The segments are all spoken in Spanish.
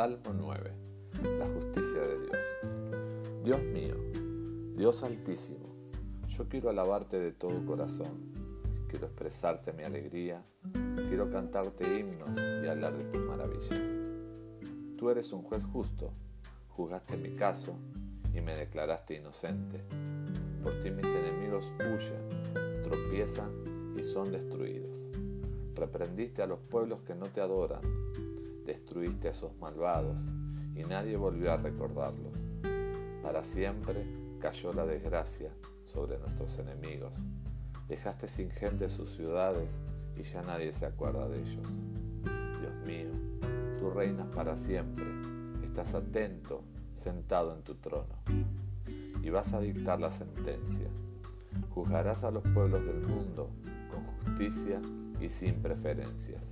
Salmo 9. La justicia de Dios. Dios mío, Dios altísimo, yo quiero alabarte de todo corazón. Quiero expresarte mi alegría. Quiero cantarte himnos y hablar de tus maravillas. Tú eres un juez justo. Juzgaste mi caso y me declaraste inocente. Por ti mis enemigos huyen, tropiezan y son destruidos. Reprendiste a los pueblos que no te adoran a esos malvados y nadie volvió a recordarlos. Para siempre cayó la desgracia sobre nuestros enemigos. Dejaste sin gente sus ciudades y ya nadie se acuerda de ellos. Dios mío, tú reinas para siempre, estás atento, sentado en tu trono, y vas a dictar la sentencia. Juzgarás a los pueblos del mundo con justicia y sin preferencias.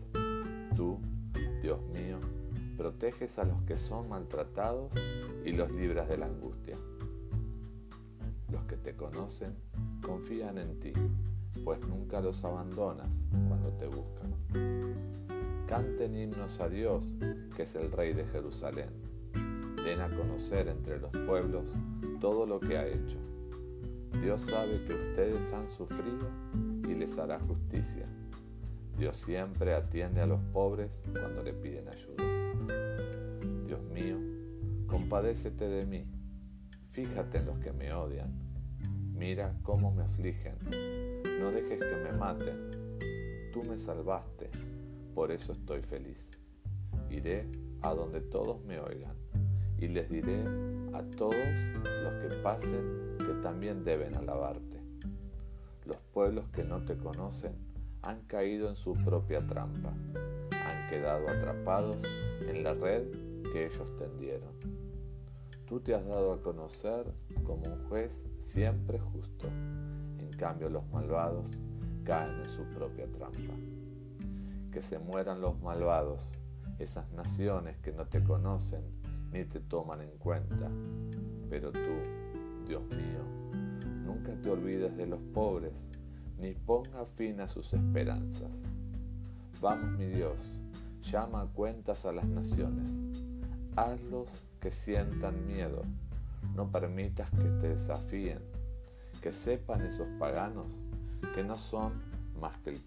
Tú Dios mío, proteges a los que son maltratados y los libras de la angustia. Los que te conocen confían en ti, pues nunca los abandonas cuando te buscan. Canten himnos a Dios, que es el Rey de Jerusalén. Den a conocer entre los pueblos todo lo que ha hecho. Dios sabe que ustedes han sufrido y les hará justicia Dios siempre atiende a los pobres cuando le piden ayuda. Compadécete de mí. Fíjate en los que me odian. Mira cómo me afligen. No dejes que me maten. Tú me salvaste, por eso estoy feliz. Iré a donde todos me oigan y les diré a todos los que pasen que también deben alabarte. Los pueblos que no te conocen han caído en su propia trampa, han quedado atrapados en la red que ellos tendieron. Tú te has dado a conocer como un juez siempre justo, en cambio los malvados caen en su propia trampa. Que se mueran los malvados, esas naciones que no te conocen ni te toman en cuenta. Pero tú, Dios mío, nunca te olvides de los pobres ni ponga fin a sus esperanzas. Vamos, mi Dios, llama a cuentas a las naciones, hazlos que sientan miedo, no permitas que te desafíen, que sepan esos paganos que no son más que el.